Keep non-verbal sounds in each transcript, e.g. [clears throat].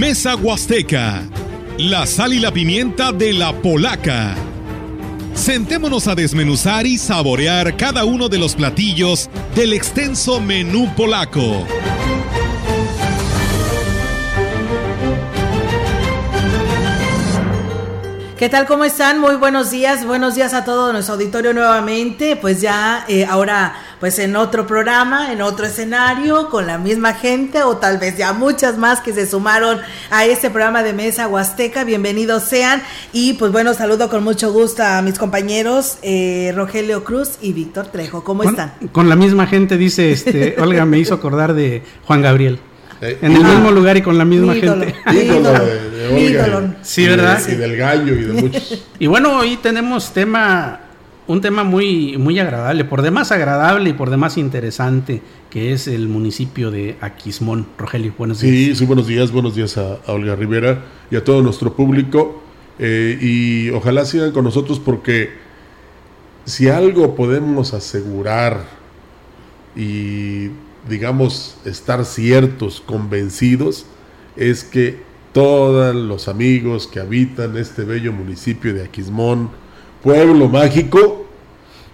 Mesa Huasteca, la sal y la pimienta de la polaca. Sentémonos a desmenuzar y saborear cada uno de los platillos del extenso menú polaco. ¿Qué tal? ¿Cómo están? Muy buenos días. Buenos días a todo nuestro auditorio nuevamente. Pues ya eh, ahora pues en otro programa, en otro escenario, con la misma gente o tal vez ya muchas más que se sumaron a este programa de Mesa Huasteca. Bienvenidos sean. Y pues bueno, saludo con mucho gusto a mis compañeros eh, Rogelio Cruz y Víctor Trejo. ¿Cómo están? Con la misma gente, dice este, [laughs] Olga, me hizo acordar de Juan Gabriel. Eh, en el mismo lugar y con la misma gente. Ídolo, de, sí, ¿verdad? Y, del gallo y de muchos. [laughs] y bueno, hoy tenemos tema, un tema muy, muy agradable, por demás agradable y por demás interesante, que es el municipio de Aquismón. Rogelio, buenos días. Sí, sí, buenos días, buenos días a, Olga Rivera y a todo nuestro público. Eh, y ojalá sigan con nosotros porque si algo podemos asegurar y digamos, estar ciertos, convencidos, es que todos los amigos que habitan este bello municipio de Aquismón, pueblo mágico,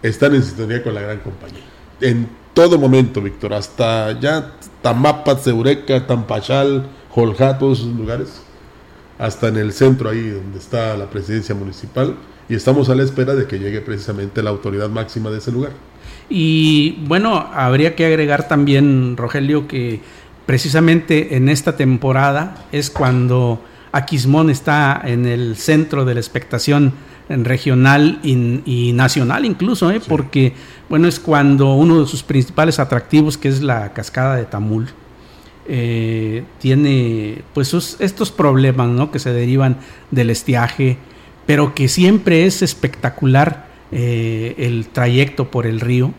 están en sintonía con la gran compañía. En todo momento, Víctor, hasta ya Tamapas, Eureka, Tampachal, Jolja, todos esos lugares, hasta en el centro ahí donde está la presidencia municipal, y estamos a la espera de que llegue precisamente la autoridad máxima de ese lugar. Y bueno, habría que agregar también, Rogelio, que precisamente en esta temporada es cuando Aquismón está en el centro de la expectación regional y, nacional incluso, ¿eh? porque bueno, es cuando uno de sus principales atractivos, que es la cascada de Tamul, eh, tiene pues estos problemas ¿no? que se derivan del estiaje, pero que siempre es espectacular eh, el trayecto por el río.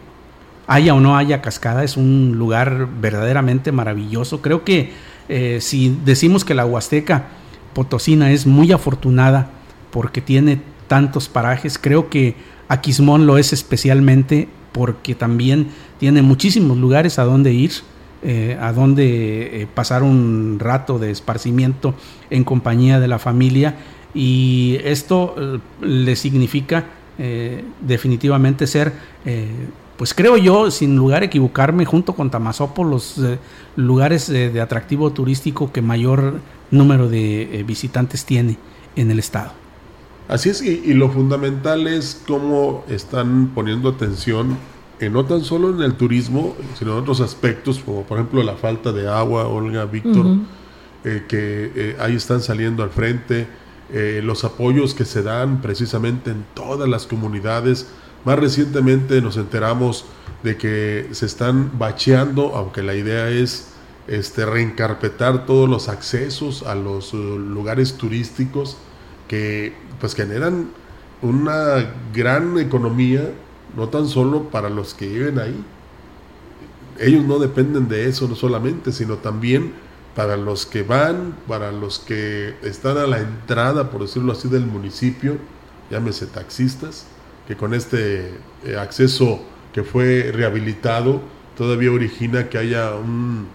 Haya o no haya cascada, es un lugar verdaderamente maravilloso. Creo que eh, si decimos que la Huasteca Potosina es muy afortunada porque tiene tantos parajes, creo que Aquismón lo es especialmente porque también tiene muchísimos lugares a donde ir. Eh, a donde pasar un rato de esparcimiento en compañía de la familia y esto le significa eh, definitivamente ser, eh, pues creo yo, sin lugar a equivocarme, junto con Tamazopo, los eh, lugares de atractivo turístico que mayor número de visitantes tiene en el estado. Así es, y, lo fundamental es cómo están poniendo atención en no tan solo en el turismo, sino en otros aspectos, como por ejemplo la falta de agua, Olga, Víctor, que ahí están saliendo al frente eh, los apoyos que se dan precisamente en todas las comunidades. Más recientemente nos enteramos de que se están bacheando, aunque la idea es este, reencarpetar todos los accesos a los uh, lugares turísticos que pues generan una gran economía, no tan solo para los que viven ahí. Ellos no dependen de eso no solamente, sino también para los que van, para los que están a la entrada, por decirlo así, del municipio, llámese taxistas, que con este eh, acceso que fue rehabilitado todavía origina que haya un,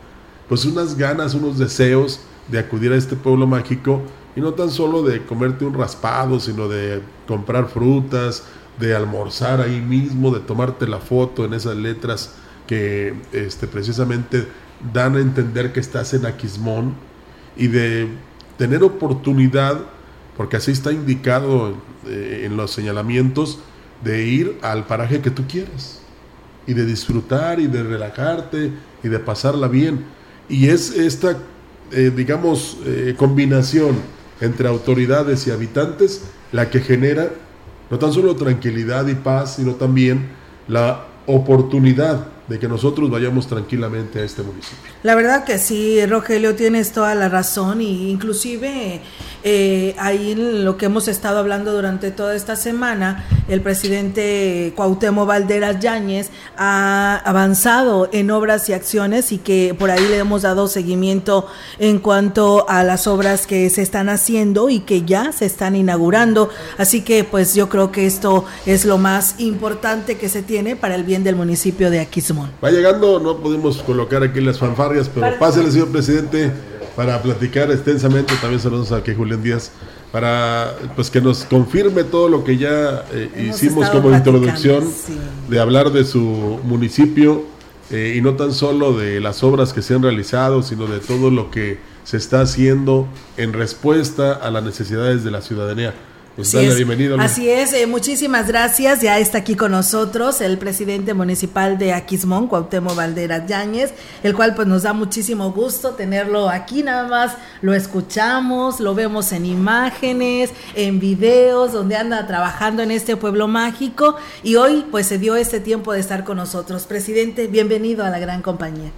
pues unas ganas, unos deseos de acudir a este pueblo mágico y no tan solo de comerte un raspado, sino de comprar frutas, de almorzar ahí mismo, de tomarte la foto en esas letras que este, precisamente dan a entender que estás en Aquismón y de tener oportunidad, porque así está indicado eh, en los señalamientos, de ir al paraje que tú quieras y de disfrutar y de relajarte y de pasarla bien. Y es esta, eh, digamos, eh, combinación entre autoridades y habitantes la que genera no tan solo tranquilidad y paz, sino también la oportunidad de que nosotros vayamos tranquilamente a este municipio. La verdad que sí, Rogelio, tienes toda la razón y inclusive eh, ahí lo que hemos estado hablando durante toda esta semana, el presidente Cuauhtémoc Valderas Yáñez ha avanzado en obras y acciones y que por ahí le hemos dado seguimiento en cuanto a las obras que se están haciendo y que ya se están inaugurando. Así que pues yo creo que esto es lo más importante que se tiene para el bien del municipio de Aquismón. Va llegando, no podemos colocar aquí las fanfarrias, pero pásele, señor presidente. Para platicar extensamente. También saludos aquí Julián Díaz para pues que nos confirme todo lo que ya eh, hicimos como introducción de hablar de su municipio eh, y no tan solo de las obras que se han realizado, sino de todo lo que se está haciendo en respuesta a las necesidades de la ciudadanía. Pues así es, Así es, eh, muchísimas gracias. Ya está aquí con nosotros el presidente municipal de Aquismón, Cuauhtémoc Valderas Yáñez, el cual pues nos da muchísimo gusto tenerlo aquí, nada más lo escuchamos, lo vemos en imágenes, en videos, donde anda trabajando en este pueblo mágico y hoy pues se dio este tiempo de estar con nosotros. Presidente, bienvenido a la gran compañía.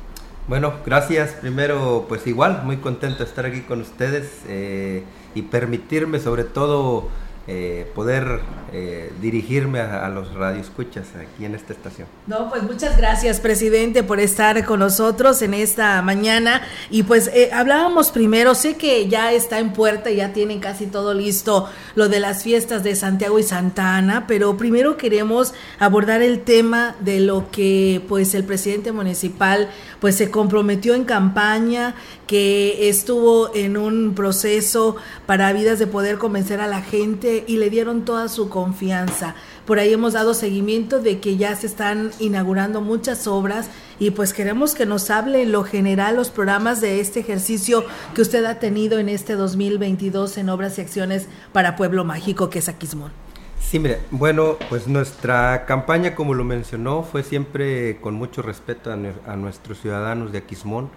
Bueno, gracias. Primero, pues igual, muy contento de estar aquí con ustedes eh, y permitirme sobre todo eh, poder eh, dirigirme a, los radioescuchas aquí en esta estación. No, pues muchas gracias, presidente, por estar con nosotros en esta mañana. Y pues eh, hablábamos primero, sé que ya está en puerta, ya tienen casi todo listo lo de las fiestas de Santiago y Santa Ana, pero primero queremos abordar el tema de lo que pues el presidente municipal pues se comprometió en campaña, que estuvo en un proceso para vidas de poder convencer a la gente y le dieron toda su confianza. Por ahí hemos dado seguimiento de que ya se están inaugurando muchas obras y pues queremos que nos hable en lo general los programas de este ejercicio que usted ha tenido en este 2022 en obras y acciones para Pueblo Mágico que es Aquismón. Sí, mire, bueno, pues nuestra campaña, como lo mencionó, fue siempre con mucho respeto a, nuestros ciudadanos de Aquismón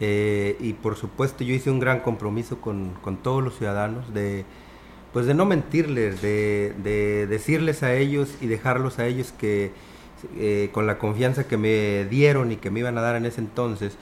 eh, y por supuesto yo hice un gran compromiso con, con todos los ciudadanos de pues de no mentirles, de, decirles a ellos y dejarlos a ellos que eh, con la confianza que me dieron y que me iban a dar en ese entonces,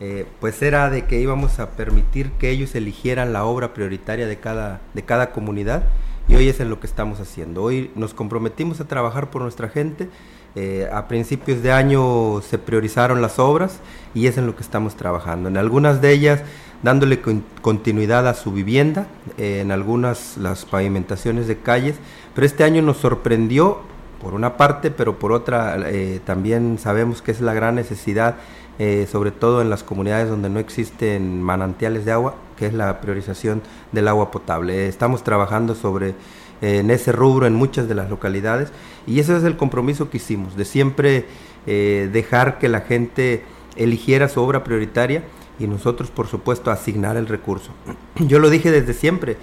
eh, pues era de que íbamos a permitir que ellos eligieran la obra prioritaria de cada, de cada comunidad y hoy es en lo que estamos haciendo. Hoy nos comprometimos a trabajar por nuestra gente. Eh, a principios de año se priorizaron las obras y es en lo que estamos trabajando. En algunas de ellas dándole continuidad a su vivienda, eh, en algunas las pavimentaciones de calles, pero este año nos sorprendió por una parte, pero por otra eh, también sabemos que es la gran necesidad, eh, sobre todo en las comunidades donde no existen manantiales de agua, que es la priorización del agua potable. estamos trabajando sobre en ese rubro en muchas de las localidades y ese es el compromiso que hicimos, de siempre dejar que la gente eligiera su obra prioritaria y nosotros por supuesto asignar el recurso. [clears throat] Yo lo dije desde siempre,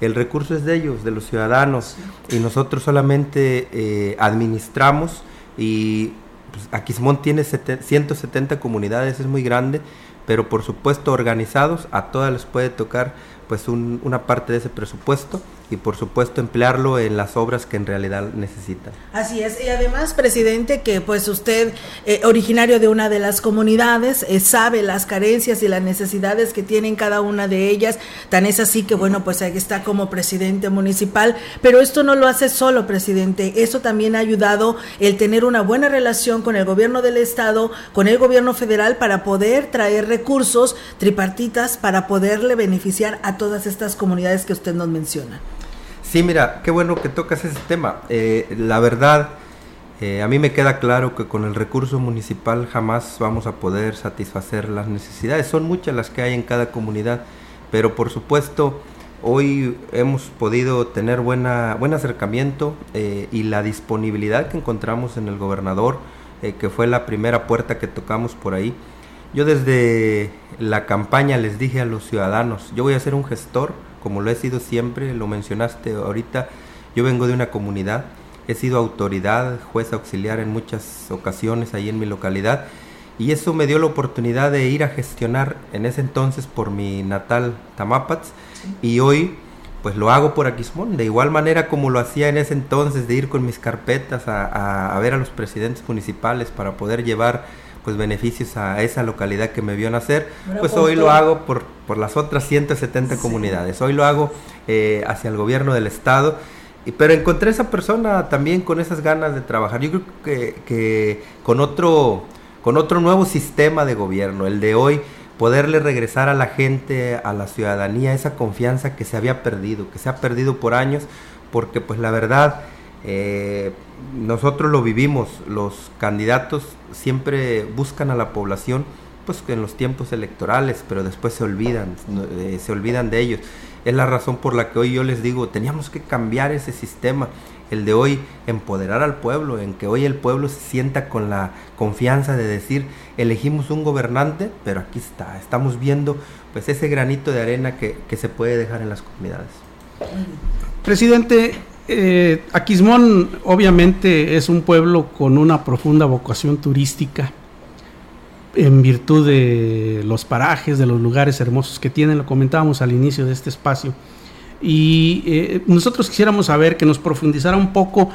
el recurso es de ellos, de los ciudadanos, y nosotros solamente eh, administramos y pues, Aquismón tiene 170 comunidades, es muy grande, pero por supuesto organizados, a todas les puede tocar pues una parte de ese presupuesto y por supuesto emplearlo en las obras que en realidad necesitan. Así es, y además, presidente, que pues usted, eh, originario de una de las comunidades, eh, sabe las carencias y las necesidades que tienen cada una de ellas, tan es así que bueno, pues ahí está como presidente municipal, pero esto no lo hace solo, presidente, eso también ha ayudado el tener una buena relación con el gobierno del estado, con el gobierno federal para poder traer recursos tripartitas para poderle beneficiar a todas estas comunidades que usted nos menciona. Sí, mira, qué bueno que tocas ese tema. Eh, la verdad, eh, a mí me queda claro que con el recurso municipal jamás vamos a poder satisfacer las necesidades. Son muchas las que hay en cada comunidad, pero por supuesto hoy hemos podido tener buena, buen acercamiento eh, y la disponibilidad que encontramos en el gobernador, que fue la primera puerta que tocamos por ahí. Yo desde la campaña les dije a los ciudadanos, yo voy a ser un gestor como lo he sido siempre, lo mencionaste ahorita, yo vengo de una comunidad, he sido autoridad, juez auxiliar en muchas ocasiones ahí en mi localidad y eso me dio la oportunidad de ir a gestionar en ese entonces por mi natal Tamapats y hoy pues lo hago por Aquismón, de igual manera como lo hacía en ese entonces de ir con mis carpetas a, a ver a los presidentes municipales para poder llevar pues beneficios a esa localidad que me vio nacer, pues hoy lo hago por, por las otras 170 comunidades, hoy lo hago eh, hacia el gobierno del estado, y, pero encontré esa persona también con esas ganas de trabajar, yo creo que, que con, otro, con otro nuevo sistema de gobierno, el de hoy, poderle regresar a la gente, a la ciudadanía, esa confianza que se había perdido, que se ha perdido por años, porque pues la verdad, eh, nosotros lo vivimos, los candidatos siempre buscan a la población pues en los tiempos electorales, pero después se olvidan, eh, se olvidan de ellos. Es la razón por la que hoy yo les digo, teníamos que cambiar ese sistema, el de hoy empoderar al pueblo, en que hoy el pueblo se sienta con la confianza de decir, elegimos un gobernante, pero aquí está, estamos viendo pues ese granito de arena que, que se puede dejar en las comunidades. Presidente, eh, Aquismón obviamente es un pueblo con una profunda vocación turística en virtud de los parajes, de los lugares hermosos que tienen, lo comentábamos al inicio de este espacio. Y eh, nosotros quisiéramos saber que nos profundizara un poco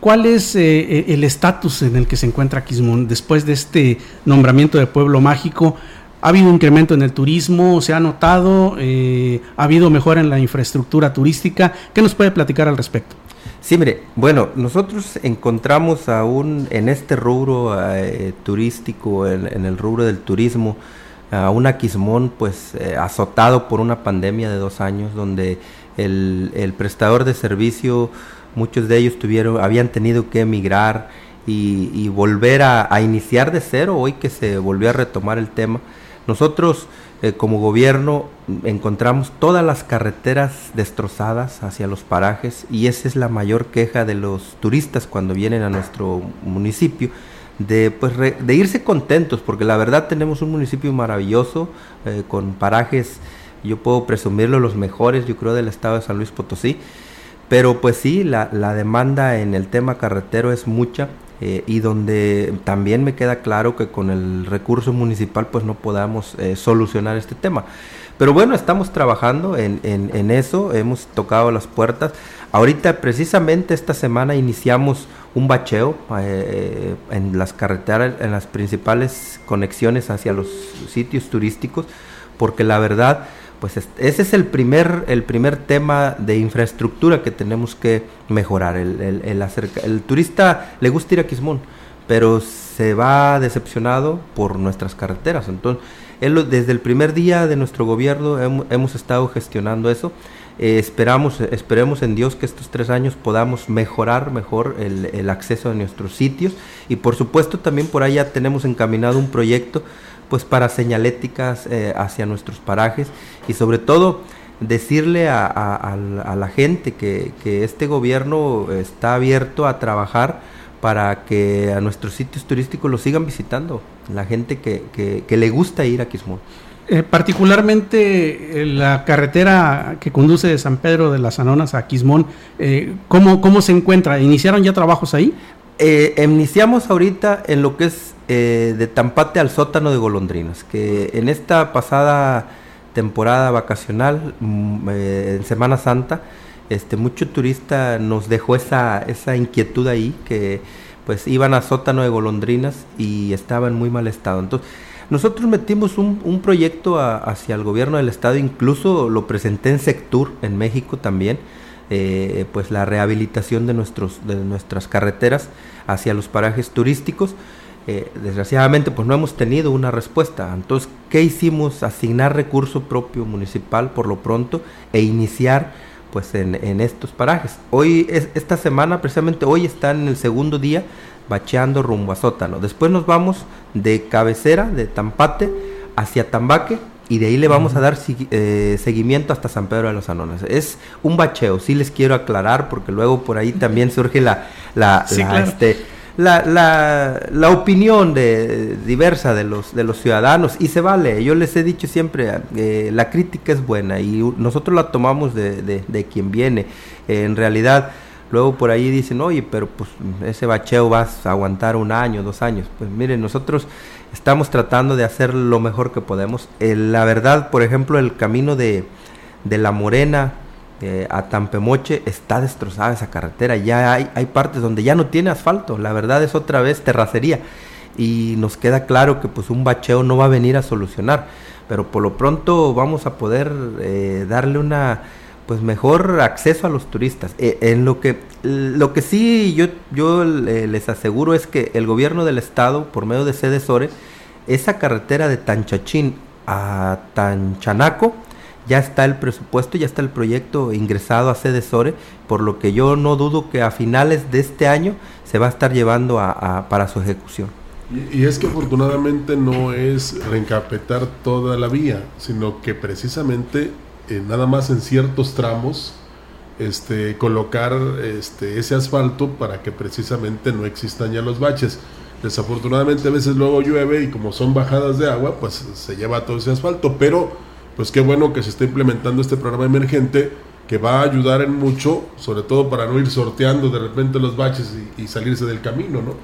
cuál es eh, el estatus en el que se encuentra Aquismón después de este nombramiento de pueblo mágico. ¿Ha habido incremento en el turismo? ¿Se ha notado? ¿Ha habido mejora en la infraestructura turística? ¿Qué nos puede platicar al respecto? Sí, mire, bueno, nosotros encontramos aún en este rubro eh, turístico, en, el rubro del turismo, a un Aquismón pues eh, azotado por una pandemia de dos años donde el, prestador de servicio, muchos de ellos tuvieron, habían tenido que emigrar y, volver a, iniciar de cero, hoy que se volvió a retomar el tema. Nosotros eh, como gobierno encontramos todas las carreteras destrozadas hacia los parajes y esa es la mayor queja de los turistas cuando vienen a nuestro municipio. De, pues, de irse contentos, porque la verdad tenemos un municipio maravilloso, eh, con parajes, yo puedo presumirlo, los mejores, yo creo, del estado de San Luis Potosí, pero pues sí, la, la demanda en el tema carretero es mucha eh, y donde también me queda claro que con el recurso municipal pues no podamos eh, solucionar este tema. Pero bueno, estamos trabajando en, en, eso, hemos tocado las puertas. Ahorita precisamente esta semana iniciamos un bacheo eh, en las carreteras, en las principales conexiones hacia los sitios turísticos, porque la verdad pues ese es el primer, el primer tema de infraestructura que tenemos que mejorar. El, el, turista le gusta ir a Quismón, pero se va decepcionado por nuestras carreteras. Entonces, desde el primer día de nuestro gobierno hemos, estado gestionando eso. Eh, esperamos, esperemos en Dios que estos tres años podamos mejorar mejor el, el acceso a nuestros sitios y por supuesto también por ahí ya tenemos encaminado un proyecto pues para señaléticas eh, hacia nuestros parajes y sobre todo decirle a, la gente que, este gobierno está abierto a trabajar para que a nuestros sitios turísticos los sigan visitando, la gente que, le gusta ir a Quismón. Eh, particularmente eh, la carretera que conduce de San Pedro de las Anonas a Quismón, ¿cómo, ¿cómo se encuentra? ¿Iniciaron ya trabajos ahí? iniciamos ahorita en lo que es eh, de Tampate al sótano de golondrinas, que en esta pasada temporada vacacional, mm, eh, en Semana Santa, este, mucho turista nos dejó esa, esa inquietud ahí, que pues iban a sótano de golondrinas y estaban en muy mal estado. Entonces, nosotros metimos un, proyecto hacia el gobierno del estado, incluso lo presenté en Sectur, en México también, eh, pues la rehabilitación de, nuestros, de nuestras carreteras hacia los parajes turísticos. Eh, desgraciadamente pues no hemos tenido una respuesta. Entonces, ¿qué hicimos? Asignar recurso propio municipal por lo pronto e iniciar pues en, estos parajes. Hoy, es, esta semana, precisamente hoy están en el segundo día bacheando rumbo a Sótano. Después nos vamos de cabecera, de Tampate, hacia Tambaque y de ahí le vamos a dar eh, seguimiento hasta San Pedro de los Anones. Es un bacheo, sí les quiero aclarar porque luego por ahí también surge la, la, este, la, la, la, opinión de, diversa de los, de los ciudadanos y se vale. Yo les he dicho siempre, eh, la crítica es buena y nosotros la tomamos de, de, quien viene. Eh, en realidad, luego por ahí dicen, oye, pero pues ese bacheo vas a aguantar un año, dos años. Pues miren, nosotros estamos tratando de hacer lo mejor que podemos. Eh, la verdad, por ejemplo, el camino de, de La Morena, a Tampemoche está destrozada esa carretera. Ya hay, partes donde ya no tiene asfalto. La verdad es otra vez terracería. Y nos queda claro que pues un bacheo no va a venir a solucionar. Pero por lo pronto vamos a poder eh, darle una pues mejor acceso a los turistas. Eh, en lo que lo que sí yo yo les aseguro es que el gobierno del estado por medio de Sede Sore esa carretera de Tanchachín a Tanchanaco ya está el presupuesto, ya está el proyecto ingresado a sede SORE, por lo que yo no dudo que a finales de este año se va a estar llevando a, para su ejecución. Y, es que afortunadamente no es reencapetar toda la vía, sino que precisamente eh, nada más en ciertos tramos este, colocar este, ese asfalto para que precisamente no existan ya los baches. Desafortunadamente a veces luego llueve y como son bajadas de agua, pues se lleva todo ese asfalto, pero pues qué bueno que se está implementando este programa emergente que va a ayudar en mucho, sobre todo para no ir sorteando de repente los baches y, salirse del camino, ¿no?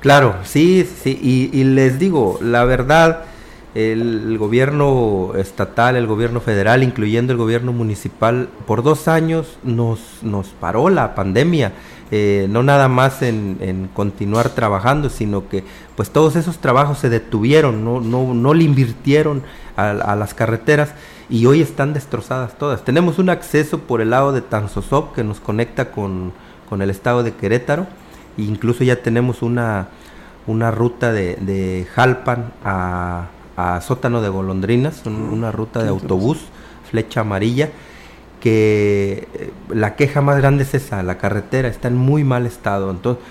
Claro, sí, sí, y, les digo, la verdad, el, gobierno estatal, el gobierno federal, incluyendo el gobierno municipal, por dos años nos, nos paró la pandemia. Eh, no nada más en, continuar trabajando, sino que pues todos esos trabajos se detuvieron, no, no, no le invirtieron a, las carreteras y hoy están destrozadas todas. Tenemos un acceso por el lado de Tanzosop que nos conecta con, el estado de Querétaro e incluso ya tenemos una, una ruta de, Jalpan a, Sótano de Golondrinas, una ruta de autobús, flecha amarilla, que eh, la queja más grande es esa, la carretera está en muy mal estado. Entonces,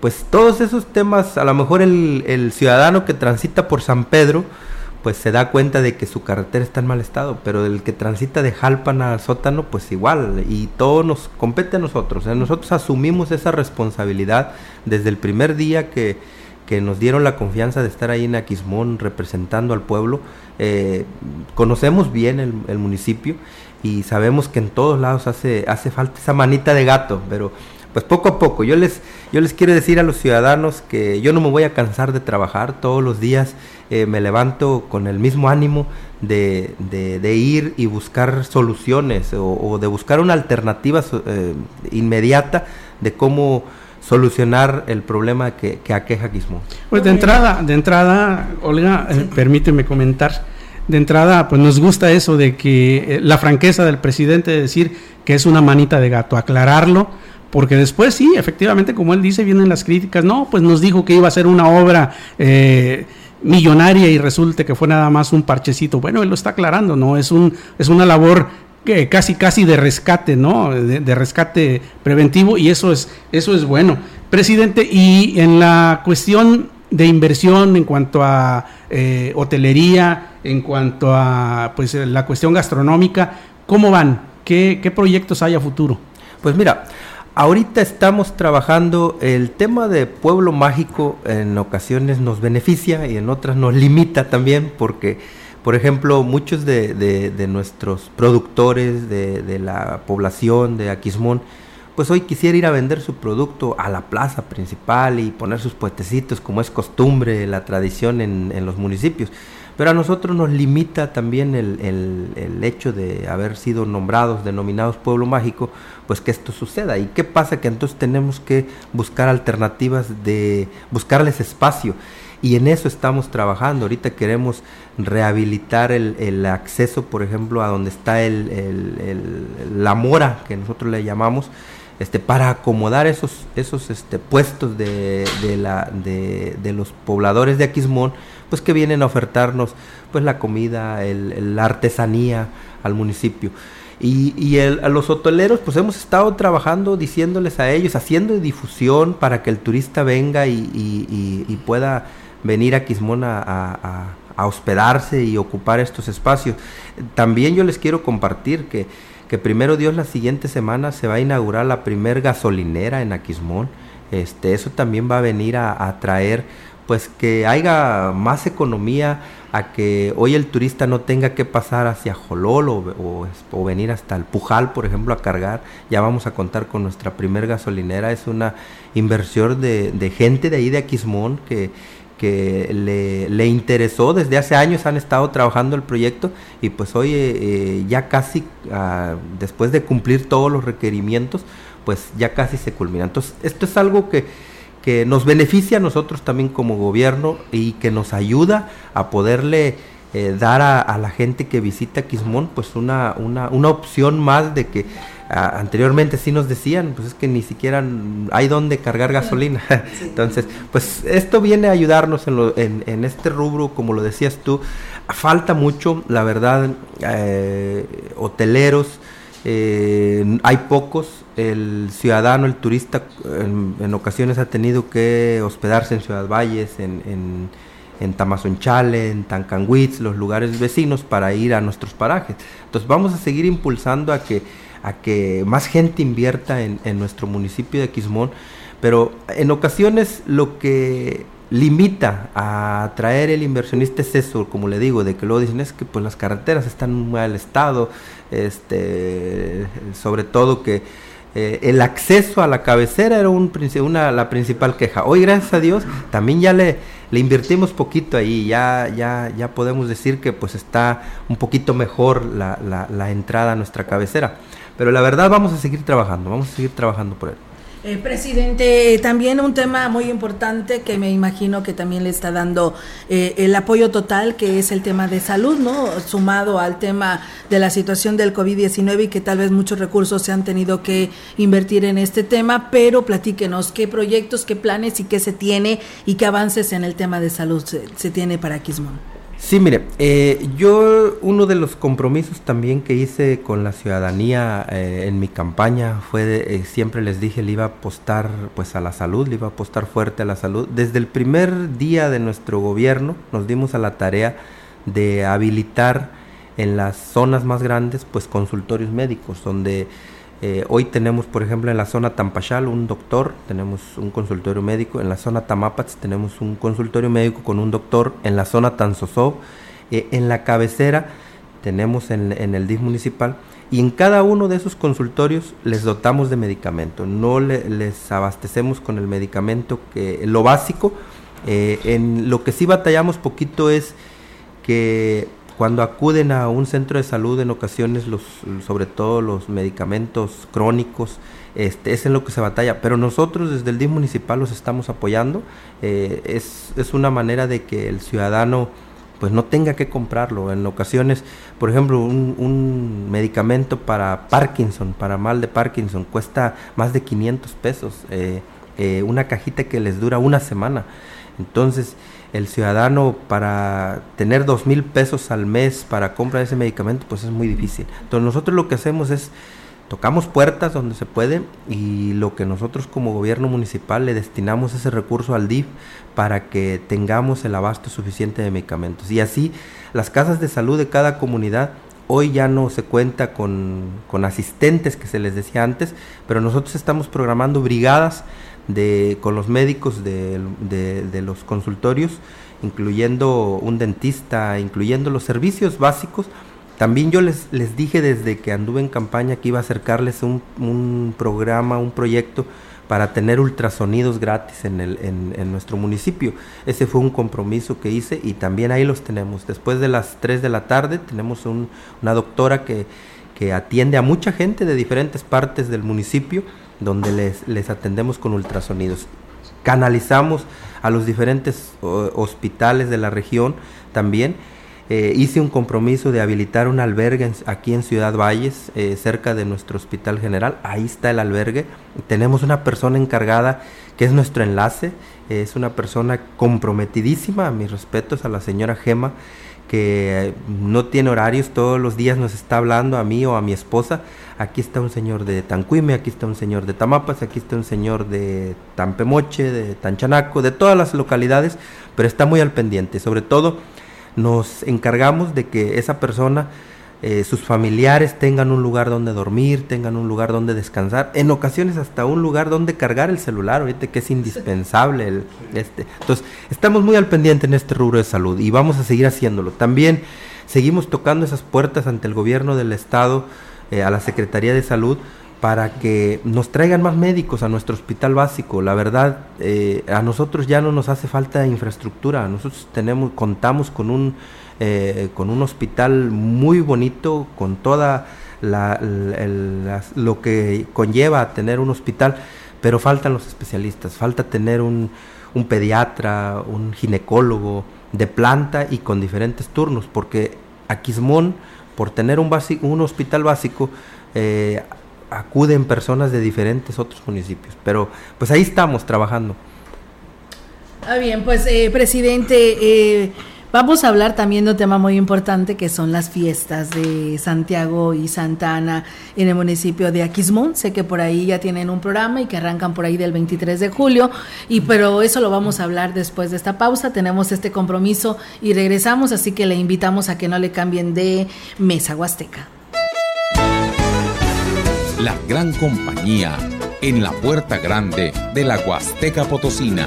pues todos esos temas, a lo mejor el, el ciudadano que transita por San Pedro, pues se da cuenta de que su carretera está en mal estado, pero el que transita de Jalpan al sótano, pues igual, y todo nos compete a nosotros. nosotros asumimos esa responsabilidad desde el primer día que, nos dieron la confianza de estar ahí en Aquismón representando al pueblo. Eh, conocemos bien el, el, municipio y sabemos que en todos lados hace, hace falta esa manita de gato, pero pues poco a poco. Yo les, yo les quiero decir a los ciudadanos que yo no me voy a cansar de trabajar todos los días eh, me levanto con el mismo ánimo de, de, ir y buscar soluciones o, de buscar una alternativa eh, inmediata de cómo solucionar el problema que, que aqueja Gizmo. Pues de entrada, de entrada, Olga, eh, permíteme comentar. De entrada, pues nos gusta eso de que la franqueza del presidente de decir que es una manita de gato, aclararlo, porque después sí, efectivamente, como él dice, vienen las críticas, no, pues nos dijo que iba a ser una obra eh, millonaria y resulte que fue nada más un parchecito. Bueno, él lo está aclarando, ¿no? Es, un, es una labor que casi casi de rescate, ¿no? De, rescate preventivo y eso es, eso es bueno. Presidente, y en la cuestión de inversión en cuanto a eh, hotelería, en cuanto a pues la cuestión gastronómica, ¿cómo van? ¿Qué, ¿Qué proyectos hay a futuro? Pues mira, Ahorita estamos trabajando el tema de pueblo mágico en ocasiones nos beneficia y en otras nos limita también porque, por ejemplo, muchos de, nuestros productores de, la población de Aquismón, pues hoy quisiera ir a vender su producto a la plaza principal y poner sus puestecitos como es costumbre, la tradición en los municipios. Pero a nosotros nos limita también el, el, hecho de haber sido nombrados, denominados pueblo mágico, pues que esto suceda. ¿Y qué pasa? Que entonces tenemos que buscar alternativas de buscarles espacio. Y en eso estamos trabajando. Ahorita queremos rehabilitar el, el acceso, por ejemplo, a donde está el, la mora, que nosotros le llamamos, este, para acomodar esos, esos este, puestos de, de, la, de, de los pobladores de Aquismón pues que vienen a ofertarnos pues la comida, el, la artesanía al municipio. Y, y a los hoteleros, pues hemos estado trabajando, diciéndoles a ellos, haciendo difusión para que el turista venga y, y, pueda venir a Quismón a, hospedarse y ocupar estos espacios. También yo les quiero compartir que, que primero Dios la siguiente semana se va a inaugurar la primer gasolinera en Aquismón. Este, eso también va a venir a, a traer pues que haya más economía a que hoy el turista no tenga que pasar hacia Jolol o, venir hasta el Pujal, por ejemplo, a cargar. Ya vamos a contar con nuestra primer gasolinera. Es una inversión de, gente de ahí de Aquismón que, que le, interesó. Desde hace años han estado trabajando el proyecto y pues hoy eh, eh, ya casi, ah, después de cumplir todos los requerimientos, pues ya casi se culmina. Entonces, esto es algo que que nos beneficia a nosotros también como gobierno y que nos ayuda a poderle eh, dar a, la gente que visita Quismón pues una, una, una opción más de que anteriormente sí nos decían pues es que ni siquiera hay donde cargar gasolina. [laughs] Entonces pues esto viene a ayudarnos en, lo, en, en, este rubro como lo decías tú. Falta mucho la verdad eh, hoteleros eh, hay pocos, el ciudadano, el turista en, ocasiones ha tenido que hospedarse en Ciudad Valles, en, en, en Tamazunchale, en Tancanguitz, los lugares vecinos para ir a nuestros parajes. Entonces vamos a seguir impulsando a que, a que más gente invierta en, en nuestro municipio de Quismón, pero en ocasiones lo que limita a atraer el inversionista es eso, como le digo, de que luego dicen es que pues las carreteras están en mal estado, este, sobre todo que eh, el acceso a la cabecera era un, una, la principal queja. Hoy, gracias a Dios, también ya le, le invertimos poquito ahí, ya, ya, ya podemos decir que pues está un poquito mejor la, la, la entrada a nuestra cabecera. Pero la verdad vamos a seguir trabajando, vamos a seguir trabajando por él. Eh, presidente, también un tema muy importante que me imagino que también le está dando eh, el apoyo total, que es el tema de salud, ¿no? Sumado al tema de la situación del COVID-19 y que tal vez muchos recursos se han tenido que invertir en este tema, pero platíquenos qué proyectos, qué planes y qué se tiene y qué avances en el tema de salud se, se tiene para Quismón. Sí, mire, eh, yo uno de los compromisos también que hice con la ciudadanía eh, en mi campaña fue, de, eh, siempre les dije, le iba a apostar pues a la salud, le iba a apostar fuerte a la salud. Desde el primer día de nuestro gobierno nos dimos a la tarea de habilitar en las zonas más grandes pues consultorios médicos, donde eh, hoy tenemos, por ejemplo, en la zona Tampachal un doctor, tenemos un consultorio médico. En la zona Tamapats tenemos un consultorio médico con un doctor. En la zona Tanzosov, eh, en la cabecera tenemos en, el DIF municipal. Y en cada uno de esos consultorios les dotamos de medicamento. No les abastecemos con el medicamento que lo básico. Eh, en lo que sí batallamos poquito es que cuando acuden a un centro de salud en ocasiones, los, sobre todo los medicamentos crónicos, este, es en lo que se batalla, pero nosotros desde el DIF municipal los estamos apoyando, eh, es, es, una manera de que el ciudadano pues no tenga que comprarlo. En ocasiones, por ejemplo, un, un, medicamento para Parkinson, para mal de Parkinson, cuesta más de 500 pesos, eh, eh, una cajita que les dura una semana. Entonces, el ciudadano para tener dos mil pesos al mes para comprar ese medicamento, pues es muy difícil. Entonces nosotros lo que hacemos es tocamos puertas donde se puede y lo que nosotros como gobierno municipal le destinamos ese recurso al DIF para que tengamos el abasto suficiente de medicamentos. Y así las casas de salud de cada comunidad hoy ya no se cuenta con, con asistentes que se les decía antes, pero nosotros estamos programando brigadas con los médicos de, los consultorios, incluyendo un dentista, incluyendo los servicios básicos. También yo les, les dije desde que anduve en campaña que iba a acercarles un, un programa, un proyecto para tener ultrasonidos gratis en, el, en, nuestro municipio. Ese fue un compromiso que hice y también ahí los tenemos. Después de las 3 de la tarde tenemos un, una doctora que, que atiende a mucha gente de diferentes partes del municipio donde les, les atendemos con ultrasonidos. Canalizamos a los diferentes hospitales de la región también. Eh, hice un compromiso de habilitar un albergue aquí en Ciudad Valles, eh, cerca de nuestro hospital general. Ahí está el albergue. Tenemos una persona encargada que es nuestro enlace. es una persona comprometidísima. Mis respetos a la señora Gema, que no tiene horarios, todos los días nos está hablando a mí o a mi esposa aquí está un señor de Tancuime, aquí está un señor de Tamapas, aquí está un señor de Tampemoche, de Tanchanaco, de todas las localidades, pero está muy al pendiente. Sobre todo nos encargamos de que esa persona, eh, sus familiares tengan un lugar donde dormir, tengan un lugar donde descansar, en ocasiones hasta un lugar donde cargar el celular, ahorita que es indispensable. El, este. Entonces, estamos muy al pendiente en este rubro de salud y vamos a seguir haciéndolo. También seguimos tocando esas puertas ante el gobierno del estado eh, a la Secretaría de Salud para que nos traigan más médicos a nuestro hospital básico. La verdad, eh, a nosotros ya no nos hace falta infraestructura. Nosotros tenemos, contamos con un, eh, con un hospital muy bonito, con toda la, lo que conlleva tener un hospital, pero faltan los especialistas. Falta tener un, un pediatra, un ginecólogo de planta y con diferentes turnos, porque Aquismón por tener un, un hospital básico, eh, acuden personas de diferentes otros municipios. Pero pues ahí estamos trabajando. Ah, bien, pues eh, presidente, eh, Vamos a hablar también de un tema muy importante que son las fiestas de Santiago y Santa Ana en el municipio de Aquismón. Sé que por ahí ya tienen un programa y que arrancan por ahí del 23 de julio, y pero eso lo vamos a hablar después de esta pausa. Tenemos este compromiso y regresamos, así que le invitamos a que no le cambien de mesa huasteca. La gran compañía en la puerta grande de la Huasteca Potosina.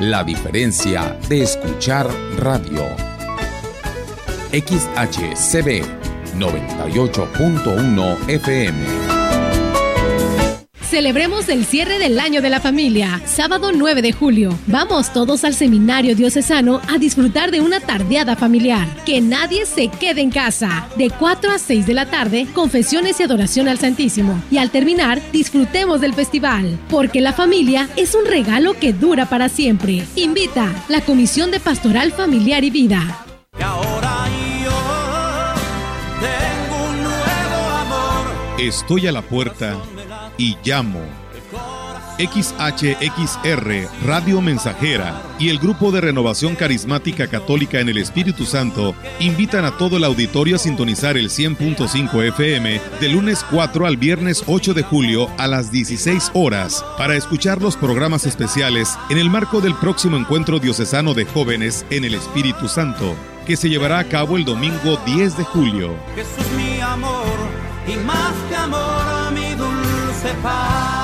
La diferencia de escuchar radio. XHCB 98.1 FM. Celebremos el cierre del año de la familia, sábado 9 de julio. Vamos todos al seminario diocesano a disfrutar de una tardeada familiar. Que nadie se quede en casa. De 4 a 6 de la tarde, confesiones y adoración al Santísimo. Y al terminar, disfrutemos del festival. Porque la familia es un regalo que dura para siempre. Invita la Comisión de Pastoral Familiar y Vida. Y ahora yo tengo un nuevo amor. Estoy a la puerta y llamo. XHXR Radio Mensajera y el Grupo de Renovación Carismática Católica en el Espíritu Santo invitan a todo el auditorio a sintonizar el 100.5 FM de lunes 4 al viernes 8 de julio a las 16 horas para escuchar los programas especiales en el marco del próximo encuentro diocesano de jóvenes en el Espíritu Santo, que se llevará a cabo el domingo 10 de julio. Jesús mi amor y más que amor mi paz.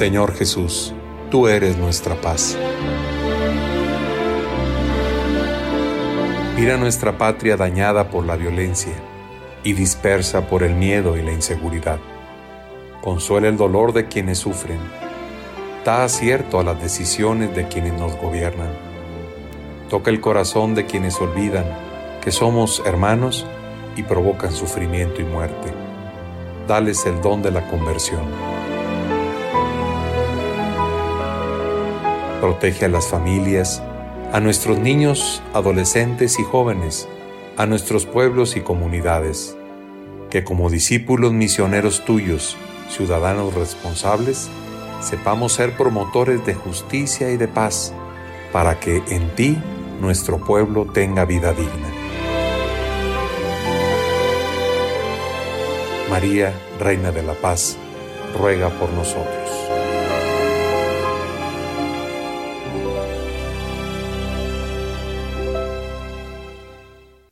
Señor Jesús, tú eres nuestra paz. Mira nuestra patria dañada por la violencia y dispersa por el miedo y la inseguridad. Consuela el dolor de quienes sufren. Da acierto a las decisiones de quienes nos gobiernan. Toca el corazón de quienes olvidan que somos hermanos y provocan sufrimiento y muerte. Dales el don de la conversión. Protege a las familias, a nuestros niños, adolescentes y jóvenes, a nuestros pueblos y comunidades. Que como discípulos misioneros tuyos, ciudadanos responsables, sepamos ser promotores de justicia y de paz, para que en ti nuestro pueblo tenga vida digna. María, Reina de la Paz, ruega por nosotros.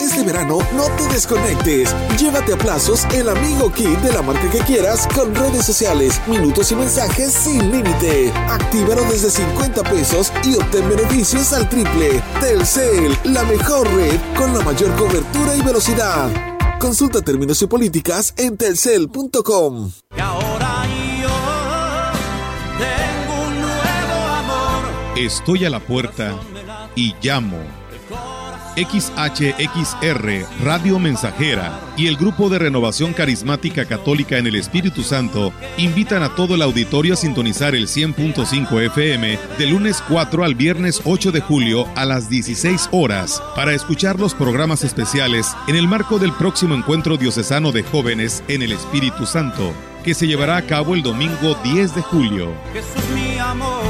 Este verano no te desconectes. Llévate a plazos el amigo kit de la marca que quieras con redes sociales, minutos y mensajes sin límite. Actívalo desde 50 pesos y obtén beneficios al triple. Telcel, la mejor red con la mayor cobertura y velocidad. Consulta términos y políticas en telcel.com. Y ahora yo tengo un nuevo amor. Estoy a la puerta y llamo. XHXR, Radio Mensajera y el Grupo de Renovación Carismática Católica en el Espíritu Santo invitan a todo el auditorio a sintonizar el 100.5 FM de lunes 4 al viernes 8 de julio a las 16 horas para escuchar los programas especiales en el marco del próximo encuentro diocesano de jóvenes en el Espíritu Santo, que se llevará a cabo el domingo 10 de julio. Jesús mi amor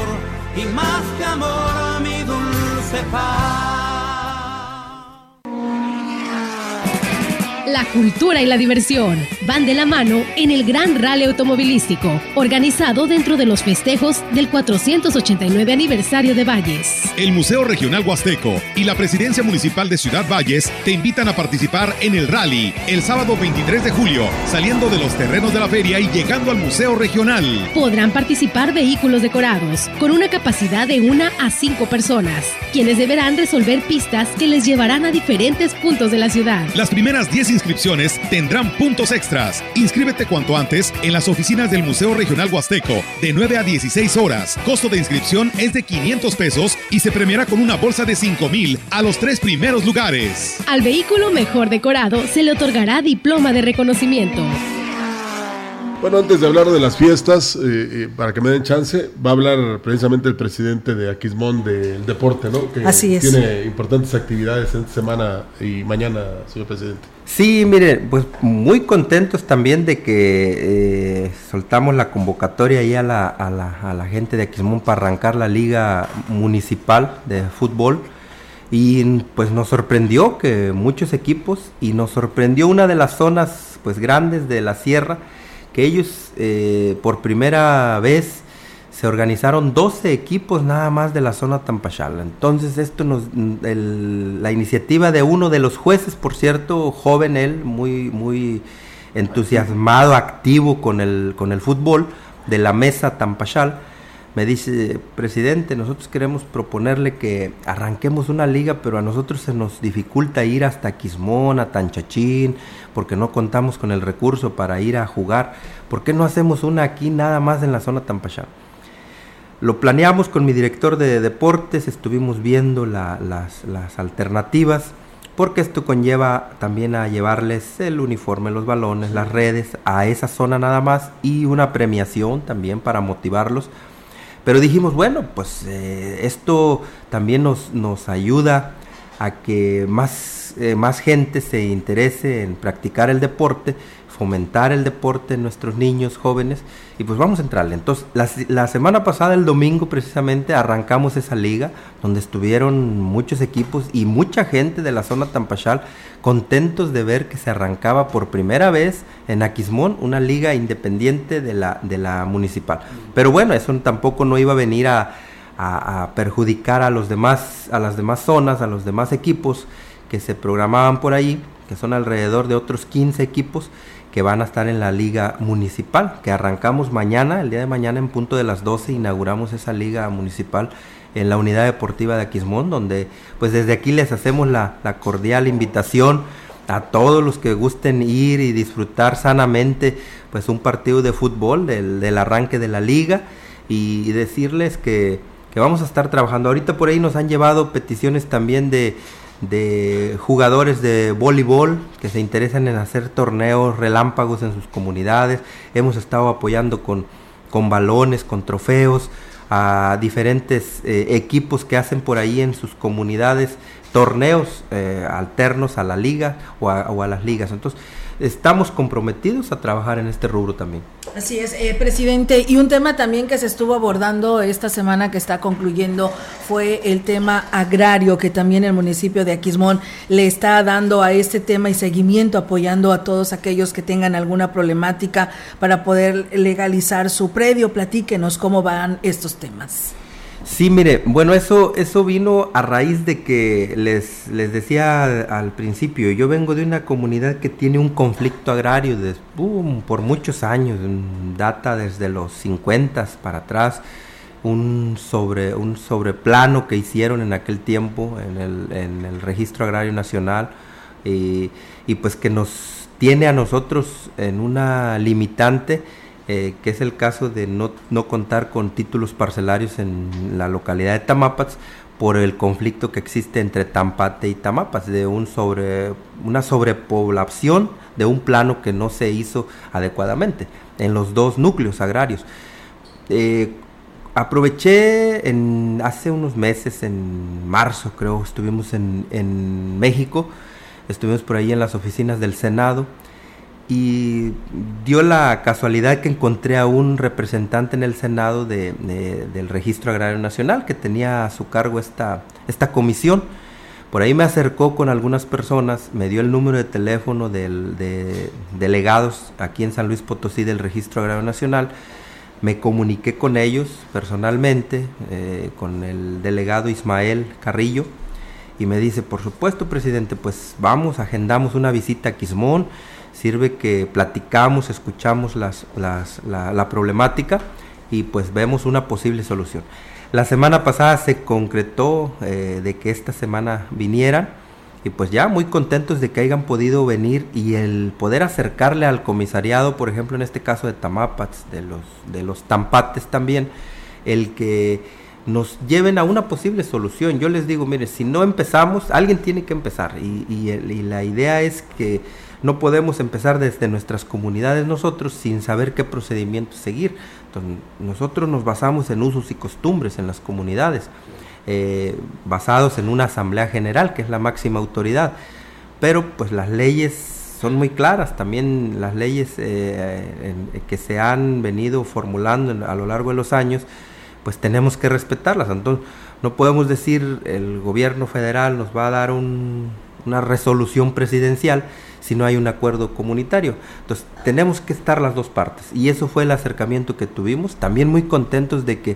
y más que amor mi dulce paz. La cultura y la diversión van de la mano en el Gran Rally Automovilístico, organizado dentro de los festejos del 489 aniversario de Valles. El Museo Regional Huasteco y la Presidencia Municipal de Ciudad Valles te invitan a participar en el rally el sábado 23 de julio, saliendo de los terrenos de la feria y llegando al Museo Regional. Podrán participar vehículos decorados con una capacidad de una a cinco personas, quienes deberán resolver pistas que les llevarán a diferentes puntos de la ciudad. Las primeras 10 inscripciones tendrán puntos extras. Inscríbete cuanto antes en las oficinas del Museo Regional Huasteco de 9 a 16 horas. Costo de inscripción es de 500 pesos y se premiará con una bolsa de 5 mil a los tres primeros lugares. Al vehículo mejor decorado se le otorgará diploma de reconocimiento. Bueno, antes de hablar de las fiestas, eh, eh, para que me den chance, va a hablar precisamente el presidente de Aquismón del deporte, ¿no? Que Así es. Tiene importantes actividades esta semana y mañana, señor presidente. Sí, mire, pues muy contentos también de que eh, soltamos la convocatoria ahí a la, a, la, a la gente de Aquismón para arrancar la liga municipal de fútbol y pues nos sorprendió que muchos equipos y nos sorprendió una de las zonas pues grandes de la sierra que ellos eh, por primera vez se organizaron 12 equipos nada más de la zona Tampachal. Entonces esto nos, la iniciativa de uno de los jueces, por cierto, joven él, muy, muy entusiasmado, activo con el, con el fútbol, de la mesa Tampachal, me dice, presidente, nosotros queremos proponerle que arranquemos una liga, pero a nosotros se nos dificulta ir hasta Quismón, a Tanchachín, porque no contamos con el recurso para ir a jugar. ¿Por qué no hacemos una aquí nada más en la zona Tampachal? Lo planeamos con mi director de deportes, estuvimos viendo la- las, las alternativas, porque esto conlleva también a llevarles el uniforme, los balones, las redes a esa zona nada más y una premiación también para motivarlos. Pero dijimos, bueno, pues eh, esto también nos, nos ayuda a que más, eh, más gente se interese en practicar el deporte, fomentar el deporte en nuestros niños jóvenes y pues vamos a entrarle. Entonces, la, semana pasada, el domingo precisamente, arrancamos esa liga donde estuvieron muchos equipos y mucha gente de la zona Tampachal contentos de ver que se arrancaba por primera vez en Aquismón una liga independiente de la, de la municipal. Pero bueno, eso tampoco no iba a venir a, a- a perjudicar a los demás, a las demás zonas, a los demás equipos que se programaban por ahí, que son alrededor de otros 15 equipos que van a estar en la liga municipal, que arrancamos mañana, el día de mañana en punto de las 12 inauguramos esa liga municipal en la unidad deportiva de Aquismón, donde pues desde aquí les hacemos la, cordial invitación a todos los que gusten ir y disfrutar sanamente pues un partido de fútbol del, del arranque de la liga y, y decirles que, que vamos a estar trabajando. Ahorita por ahí nos han llevado peticiones también de, de jugadores de voleibol que se interesan en hacer torneos relámpagos en sus comunidades. Hemos estado apoyando con, con balones, con trofeos a diferentes eh, equipos que hacen por ahí en sus comunidades torneos eh, alternos a la liga o a, o a las ligas. Entonces, estamos comprometidos a trabajar en este rubro también. Así es, eh, presidente. Y un tema también que se estuvo abordando esta semana que está concluyendo fue el tema agrario, que también el municipio de Aquismón le está dando a este tema y seguimiento, apoyando a todos aquellos que tengan alguna problemática para poder legalizar su predio. Platíquenos cómo van estos temas. Sí, mire, bueno, eso, eso vino a raíz de que les, les decía al, principio, yo vengo de una comunidad que tiene un conflicto agrario por muchos años, data desde los 50 para atrás, un, sobre, un sobreplano que hicieron en aquel tiempo en el, en el Registro Agrario Nacional y, y pues que nos tiene a nosotros en una limitante eh, que es el caso de no, no contar con títulos parcelarios en la localidad de Tamapats, por el conflicto que existe entre Tampate y Tamapas, de un sobre, una sobrepoblación de un plano que no se hizo adecuadamente en los dos núcleos agrarios. Eh, aproveché en, hace unos meses, en marzo creo, estuvimos en, en México, estuvimos por ahí en las oficinas del Senado y dio la casualidad que encontré a un representante en el Senado de, del Registro Agrario Nacional que tenía a su cargo esta, esta comisión. Por ahí me acercó con algunas personas, me dio el número de teléfono del, de delegados aquí en San Luis Potosí del Registro Agrario Nacional. Me comuniqué con ellos personalmente, eh, con el delegado Ismael Carrillo, y me dice, por supuesto, presidente, pues vamos, agendamos una visita a Quismón sirve que platicamos, escuchamos las, las, la, problemática y pues vemos una posible solución. La semana pasada se concretó eh, de que esta semana vinieran y pues ya muy contentos de que hayan podido venir y el poder acercarle al comisariado, por ejemplo en este caso de Tamapats, de los, de los Tampates también, el que nos lleven a una posible solución. Yo les digo, mire, si no empezamos, alguien tiene que empezar y, y, y la idea es que no podemos empezar desde nuestras comunidades nosotros sin saber qué procedimiento seguir. Entonces, nosotros nos basamos en usos y costumbres en las comunidades, eh, basados en una asamblea general, que es la máxima autoridad. Pero pues las leyes son muy claras, también las leyes eh, que se han venido formulando a lo largo de los años, pues tenemos que respetarlas. Entonces, no podemos decir el gobierno federal nos va a dar una resolución presidencial si no hay un acuerdo comunitario. Entonces, tenemos que estar las dos partes. Y eso fue el acercamiento que tuvimos. También muy contentos de que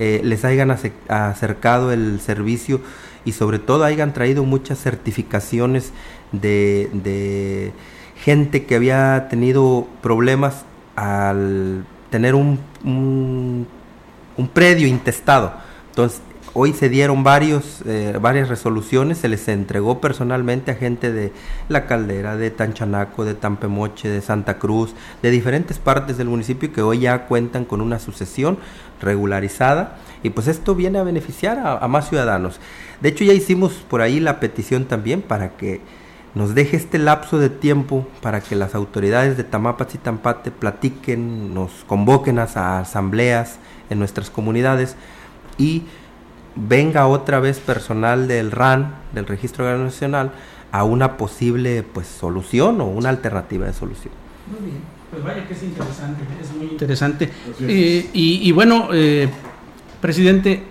eh, les hayan acercado el servicio y sobre todo hayan traído muchas certificaciones de, gente que había tenido problemas al tener un, un, un predio intestado. Entonces, Hoy se dieron varios, eh, varias resoluciones, se les entregó personalmente a gente de La Caldera, de Tanchanaco, de Tampemoche, de Santa Cruz, de diferentes partes del municipio que hoy ya cuentan con una sucesión regularizada y pues esto viene a beneficiar a, más ciudadanos. De hecho ya hicimos por ahí la petición también para que nos deje este lapso de tiempo para que las autoridades de Tamapas y Tampate platiquen, nos convoquen a asambleas en nuestras comunidades y venga otra vez personal del RAN, del Registro Agrario Nacional, a una posible pues solución o una alternativa de solución. Muy bien, pues vaya que es interesante, es muy interesante. Eh, y, bueno, eh, presidente,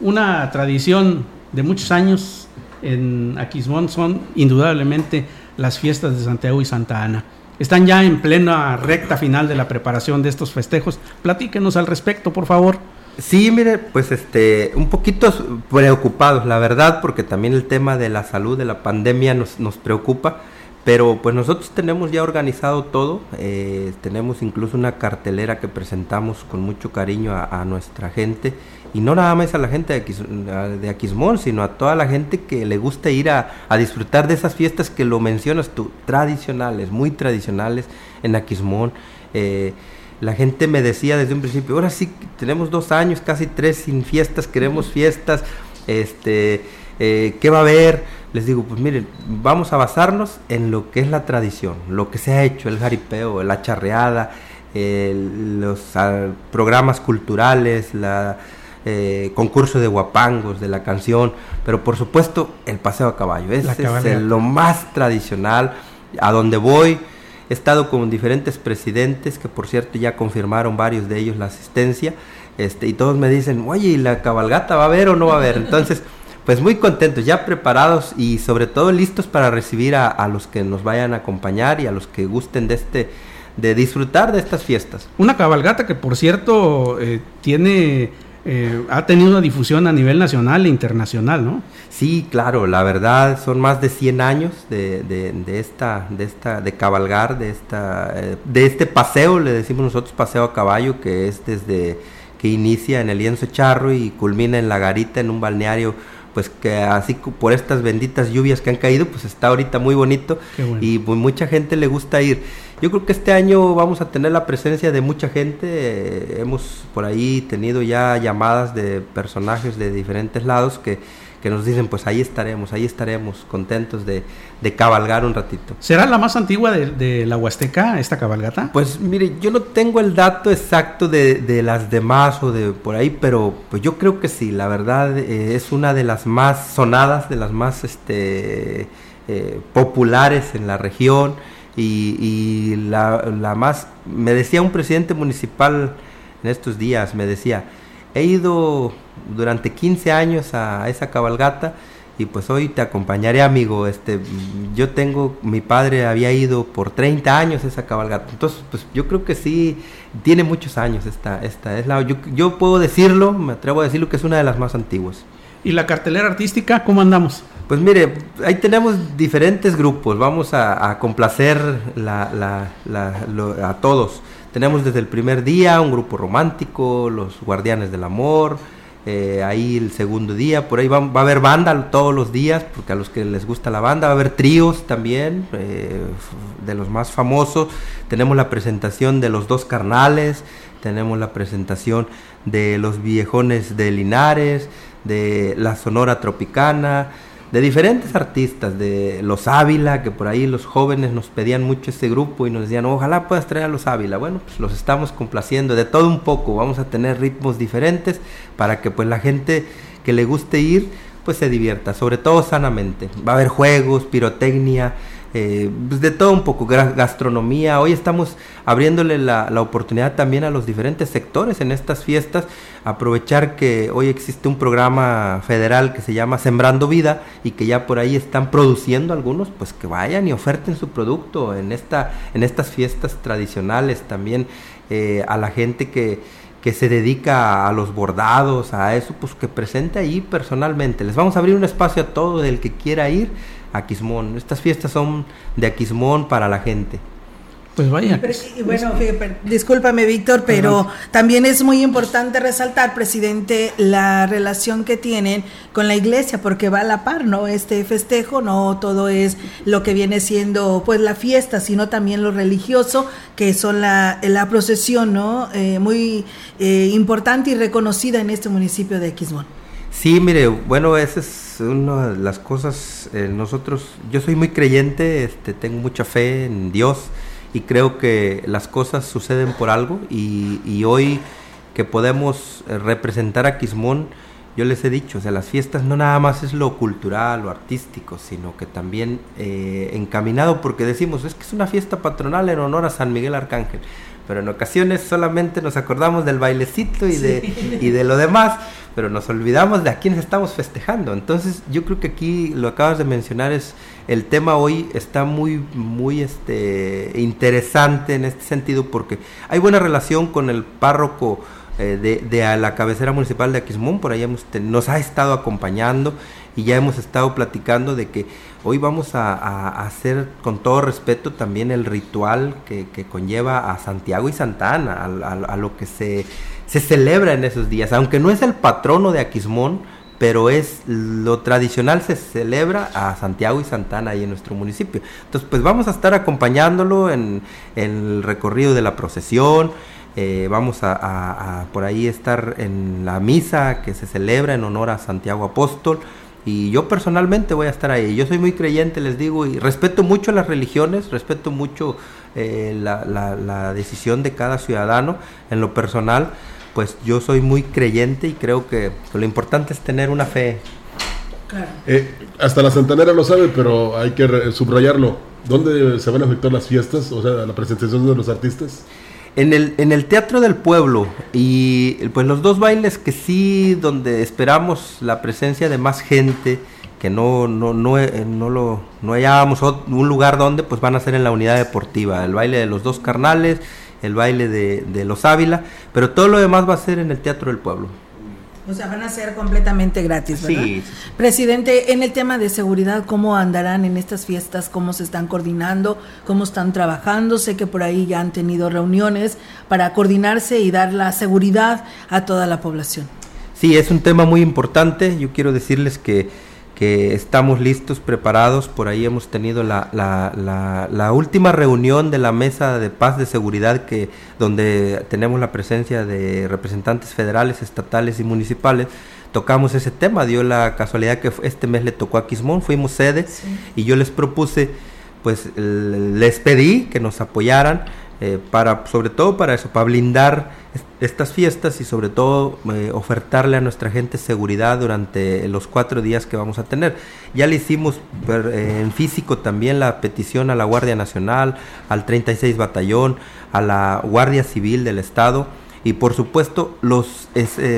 una tradición de muchos años en Aquismón son indudablemente las fiestas de Santiago y Santa Ana. Están ya en plena recta final de la preparación de estos festejos. Platíquenos al respecto, por favor. Sí, mire, pues este, un poquito preocupados, la verdad, porque también el tema de la salud, de la pandemia nos, nos preocupa, pero pues nosotros tenemos ya organizado todo, eh, tenemos incluso una cartelera que presentamos con mucho cariño a, nuestra gente, y no nada más a la gente de, de, Aquismón, sino a toda la gente que le gusta ir a, a disfrutar de esas fiestas que lo mencionas tú, tradicionales, muy tradicionales en Aquismón. Eh, la gente me decía desde un principio, ahora sí, tenemos dos años, casi tres sin fiestas, queremos fiestas, este, eh, ¿qué va a haber? Les digo, pues miren, vamos a basarnos en lo que es la tradición, lo que se ha hecho, el jaripeo, la charreada, los ah, programas culturales, la eh, concurso de guapangos, de la canción, pero por supuesto el paseo a caballo, ese es lo más tradicional, a donde voy, He estado con diferentes presidentes, que por cierto ya confirmaron varios de ellos la asistencia, este, y todos me dicen, oye, ¿y la cabalgata va a haber o no va a haber? Entonces, pues muy contentos, ya preparados y sobre todo listos para recibir a, los que nos vayan a acompañar y a los que gusten de este de disfrutar de estas fiestas. Una cabalgata que por cierto eh, tiene eh, ha tenido una difusión a nivel nacional e internacional, ¿no? Sí, claro, la verdad son más de 100 años de, de, esta, de esta, de cabalgar, de esta, eh, de este paseo, le decimos nosotros paseo a caballo, que es desde que inicia en el lienzo charro y culmina en la garita, en un balneario pues que así por estas benditas lluvias que han caído, pues está ahorita muy bonito y pues mucha gente le gusta ir. Yo creo que este año vamos a tener la presencia de mucha gente, hemos por ahí tenido ya llamadas de personajes de diferentes lados que que nos dicen, pues ahí estaremos, ahí estaremos, contentos de, de cabalgar un ratito. ¿Será la más antigua de, de, la Huasteca, esta cabalgata? Pues mire, yo no tengo el dato exacto de, de las demás o de por ahí, pero pues yo creo que sí, la verdad eh, es una de las más sonadas, de las más este, eh, populares en la región y, y la, la más, me decía un presidente municipal en estos días, me decía, he ido durante 15 años a esa cabalgata y pues hoy te acompañaré amigo. Este yo tengo mi padre había ido por 30 años a esa cabalgata. Entonces pues yo creo que sí tiene muchos años esta esta es la yo, yo puedo decirlo me atrevo a decirlo que es una de las más antiguas. Y la cartelera artística cómo andamos pues mire ahí tenemos diferentes grupos. Vamos a, a complacer la, la, la, lo, a todos tenemos desde el primer día un grupo romántico los guardianes del amor eh, ahí el segundo día, por ahí va, va, a haber banda todos los días, porque a los que les gusta la banda, va a haber tríos también, eh, de los más famosos, tenemos la presentación de los dos carnales, tenemos la presentación de los viejones de Linares, de la Sonora Tropicana, de diferentes artistas, de los Ávila, que por ahí los jóvenes nos pedían mucho ese grupo y nos decían, ojalá puedas traer a los Ávila. Bueno, pues los estamos complaciendo de todo un poco, vamos a tener ritmos diferentes para que pues la gente que le guste ir, pues se divierta, sobre todo sanamente. Va a haber juegos, pirotecnia, eh, pues de todo un poco, gastronomía. Hoy estamos abriéndole la, la, oportunidad también a los diferentes sectores en estas fiestas, aprovechar que hoy existe un programa federal que se llama Sembrando Vida y que ya por ahí están produciendo algunos, pues que vayan y oferten su producto en, esta, en estas fiestas tradicionales también eh, a la gente que que se dedica a los bordados, a eso, pues que presente ahí personalmente. Les vamos a abrir un espacio a todo el que quiera ir Aquismón. Estas fiestas son de Aquismón para la gente. Pues vaya. Y bueno, discúlpame Víctor, pero también es muy importante resaltar, presidente, la relación que tienen con la iglesia, porque va a la par, ¿no? Este festejo, no todo es lo que viene siendo pues la fiesta, sino también lo religioso, que son la, la procesión, ¿no? Eh, muy eh, importante y reconocida en este municipio de Aquismón. Sí, mire, bueno, esa es una de las cosas, eh, nosotros, yo soy muy creyente, este, tengo mucha fe en Dios y creo que las cosas suceden por algo y, hoy que podemos eh, representar a Quismón, yo les he dicho, o sea, las fiestas no nada más es lo cultural, lo artístico, sino que también eh, encaminado, porque decimos, es que es una fiesta patronal en honor a San Miguel Arcángel, pero en ocasiones solamente nos acordamos del bailecito y, de, y de lo demás, pero nos olvidamos de a quienes estamos festejando. Entonces yo creo que aquí lo acabas de mencionar es el tema hoy está muy muy este interesante en este sentido porque hay buena relación con el párroco eh, de, de la cabecera municipal de Aquismón, por ahí hemos, nos ha estado acompañando y ya hemos estado platicando de que hoy vamos a, hacer con todo respeto también el ritual que, conlleva a Santiago y Santa Ana, a, lo que se se celebra en esos días, aunque no es el patrono de Aquismón, pero es lo tradicional se celebra a Santiago y Santana ahí en nuestro municipio. Entonces, pues vamos a estar acompañándolo en, el recorrido de la procesión, eh, vamos a, por ahí estar en la misa que se celebra en honor a Santiago Apóstol. Y yo personalmente voy a estar ahí. Yo soy muy creyente, les digo, y respeto mucho las religiones, respeto mucho eh, la, la, la decisión de cada ciudadano en lo personal pues yo soy muy creyente y creo que lo importante es tener una fe. Claro. Eh, hasta la Santanera lo sabe, pero hay que subrayarlo. ¿Dónde se van a efectuar las fiestas? O sea, la presentación de los artistas. En el, en el Teatro del Pueblo y pues los dos bailes que sí, donde esperamos la presencia de más gente, que no, no, no, eh, no, lo, no hallábamos un lugar donde, pues van a ser en la unidad deportiva, el baile de los dos carnales el baile de, de, los Ávila, pero todo lo demás va a ser en el Teatro del Pueblo. O sea, van a ser completamente gratis, ¿verdad? Sí. Presidente, en el tema de seguridad, ¿cómo andarán en estas fiestas? ¿Cómo se están coordinando? ¿Cómo están trabajando? Sé que por ahí ya han tenido reuniones para coordinarse y dar la seguridad a toda la población. Sí, es un tema muy importante. Yo quiero decirles que que estamos listos, preparados. Por ahí hemos tenido la, la, la, la, última reunión de la mesa de paz de seguridad que donde tenemos la presencia de representantes federales, estatales y municipales, tocamos ese tema. Dio la casualidad que este mes le tocó a Quismón, fuimos sede y yo les propuse, pues les pedí que nos apoyaran eh, para, sobre todo para eso, para blindar estas fiestas y sobre todo eh, ofertarle a nuestra gente seguridad durante los cuatro días que vamos a tener. Ya le hicimos eh, en físico también la petición a la Guardia Nacional, al 36 Batallón, a la Guardia Civil del Estado y por supuesto los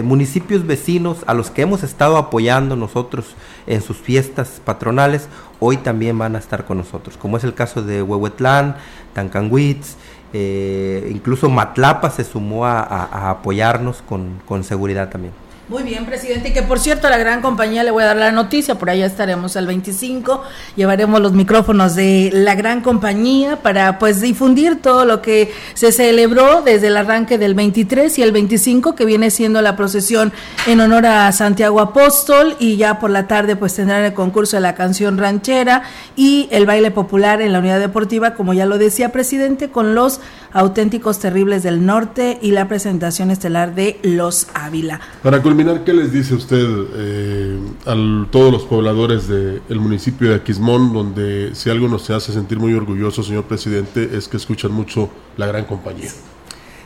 municipios vecinos a los que hemos estado apoyando nosotros en sus fiestas patronales, hoy también van a estar con nosotros, como es el caso de Huehuetlán, Tancanwitz, eh, incluso Matlapa se sumó a, apoyarnos con, con seguridad también. Muy bien, presidente. Y que por cierto, la gran compañía le voy a dar la noticia, por allá estaremos el 25, llevaremos los micrófonos de la gran compañía para pues difundir todo lo que se celebró desde el arranque del 23 y el 25, que viene siendo la procesión en honor a Santiago Apóstol, y ya por la tarde pues tendrán el concurso de la canción ranchera y el baile popular en la unidad deportiva, como ya lo decía presidente, con los auténticos terribles del norte y la presentación estelar de Los Ávila. Para ¿qué les dice usted eh, a todos los pobladores del municipio de Aquismón, donde si algo nos hace sentir muy orgulloso, señor presidente, es que escuchan mucho la gran compañía?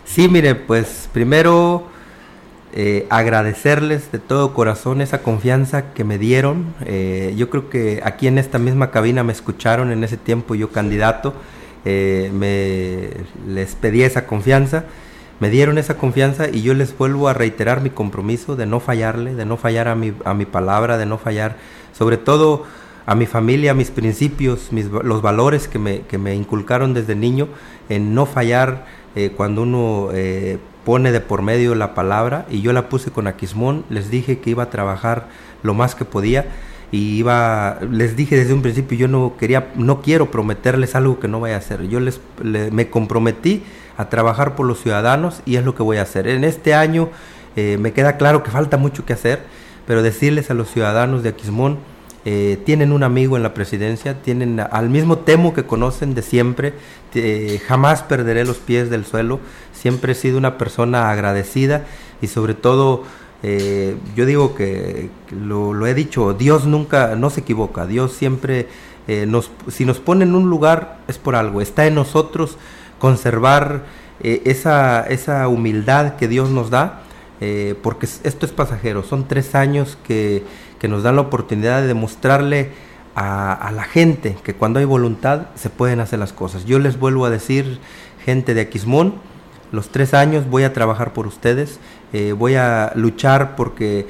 Sí, mire, pues primero eh, agradecerles de todo corazón esa confianza que me dieron. Eh, yo creo que aquí en esta misma cabina me escucharon en ese tiempo yo candidato, me les pedí esa confianza me dieron esa confianza y yo les vuelvo a reiterar mi compromiso de no fallarle, de no fallar a mi, a mi palabra, de no fallar, sobre todo a mi familia, a mis principios, mis, los valores que me, que me, inculcaron desde niño, en no fallar eh, cuando uno eh, pone de por medio la palabra, y yo la puse con Aquismón, les dije que iba a trabajar lo más que podía, y iba, les dije desde un principio, yo no quería, no quiero prometerles algo que no vaya a hacer, yo les, me comprometí a trabajar por los ciudadanos y es lo que voy a hacer. En este año eh, me queda claro que falta mucho que hacer, pero decirles a los ciudadanos de Aquismón, eh, tienen un amigo en la presidencia, tienen al mismo temo que conocen de siempre, eh, jamás perderé los pies del suelo, siempre he sido una persona agradecida y sobre todo yo digo que lo, he dicho, Dios nunca, no se equivoca, Dios siempre, nos, si nos pone en un lugar es por algo, está en nosotros conservar eh, esa, esa, humildad que Dios nos da, eh, porque esto es pasajero, son tres años que, que nos dan la oportunidad de demostrarle a, la gente que cuando hay voluntad se pueden hacer las cosas. Yo les vuelvo a decir, gente de Aquismón, los tres años voy a trabajar por ustedes, eh, voy a luchar porque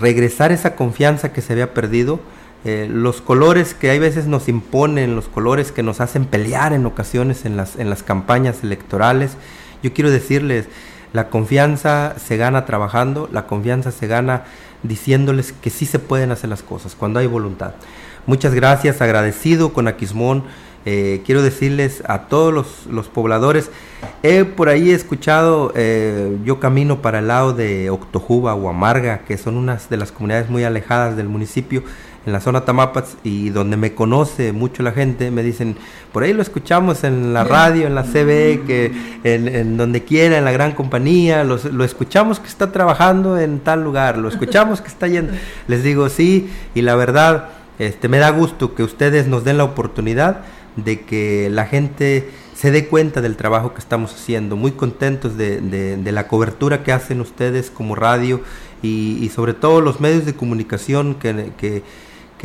regresar esa confianza que se había perdido, eh, los colores que hay veces nos imponen, los colores que nos hacen pelear en ocasiones en las, en las campañas electorales. Yo quiero decirles, la confianza se gana trabajando, la confianza se gana diciéndoles que sí se pueden hacer las cosas cuando hay voluntad. Muchas gracias, agradecido con Aquismón. Eh, quiero decirles a todos los, pobladores, he por ahí escuchado, eh, yo camino para el lado de Octojuba o Amarga, que son unas de las comunidades muy alejadas del municipio, en la zona Tamapas y donde me conoce mucho la gente, me dicen, por ahí lo escuchamos en la radio, en la CB, que en, donde quiera, en la gran compañía, lo escuchamos que está trabajando en tal lugar, lo escuchamos que está yendo. [laughs] Les digo, sí, y la verdad, este, me da gusto que ustedes nos den la oportunidad de que la gente se dé cuenta del trabajo que estamos haciendo, muy contentos de, de, la cobertura que hacen ustedes como radio y, y sobre todo los medios de comunicación que, que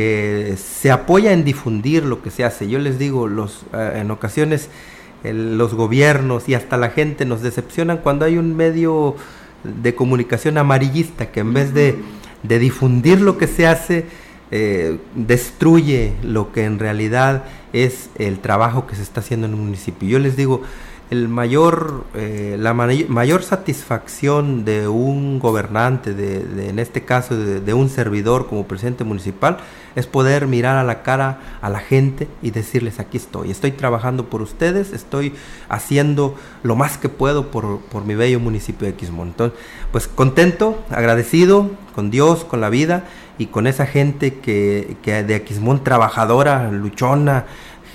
que se apoya en difundir lo que se hace. Yo les digo, los, eh, en ocasiones los gobiernos y hasta la gente nos decepcionan cuando hay un medio de comunicación amarillista que en vez de, difundir lo que se hace, eh, destruye lo que en realidad es el trabajo que se está haciendo en un municipio. Yo les digo, el mayor, eh, la mayor satisfacción de un gobernante, de, en este caso de, un servidor como presidente municipal, es poder mirar a la cara a la gente y decirles aquí estoy, estoy trabajando por ustedes, estoy haciendo lo más que puedo por, por mi bello municipio de Quismón. Entonces, pues contento, agradecido con Dios, con la vida y con esa gente que, que de Aquismón trabajadora, luchona,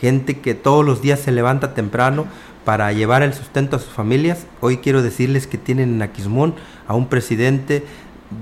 gente que todos los días se levanta temprano para llevar el sustento a sus familias. Hoy quiero decirles que tienen en Aquismón a un presidente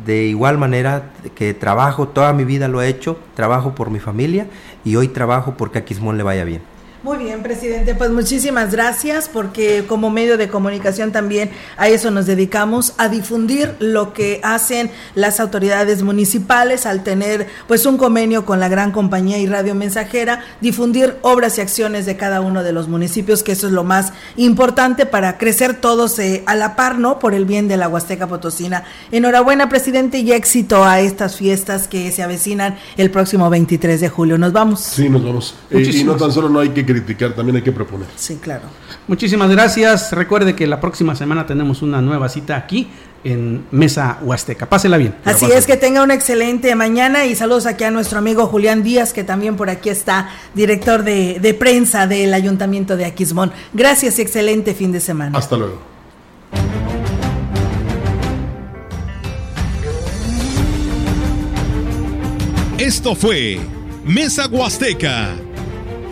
de igual manera que trabajo, toda mi vida lo he hecho, trabajo por mi familia y hoy trabajo porque a Quismón le vaya bien. Muy bien, presidente. Pues muchísimas gracias porque como medio de comunicación también a eso nos dedicamos, a difundir lo que hacen las autoridades municipales al tener pues un convenio con la gran compañía y radio mensajera, difundir obras y acciones de cada uno de los municipios, que eso es lo más importante para crecer todos eh, a la par, ¿no? Por el bien de la Huasteca Potosina. Enhorabuena, presidente, y éxito a estas fiestas que se avecinan el próximo 23 de julio. Nos vamos. Sí, nos vamos. Eh, y no tan solo no hay que criticar, también hay que proponer. Sí, claro. Muchísimas gracias. Recuerde que la próxima semana tenemos una nueva cita aquí en Mesa Huasteca. Pásela bien. Así es, que tenga una excelente mañana y saludos aquí a nuestro amigo Julián Díaz, que también por aquí está, director de, de prensa del Ayuntamiento de Aquismón. Gracias y excelente fin de semana. Hasta luego. Esto fue Mesa Huasteca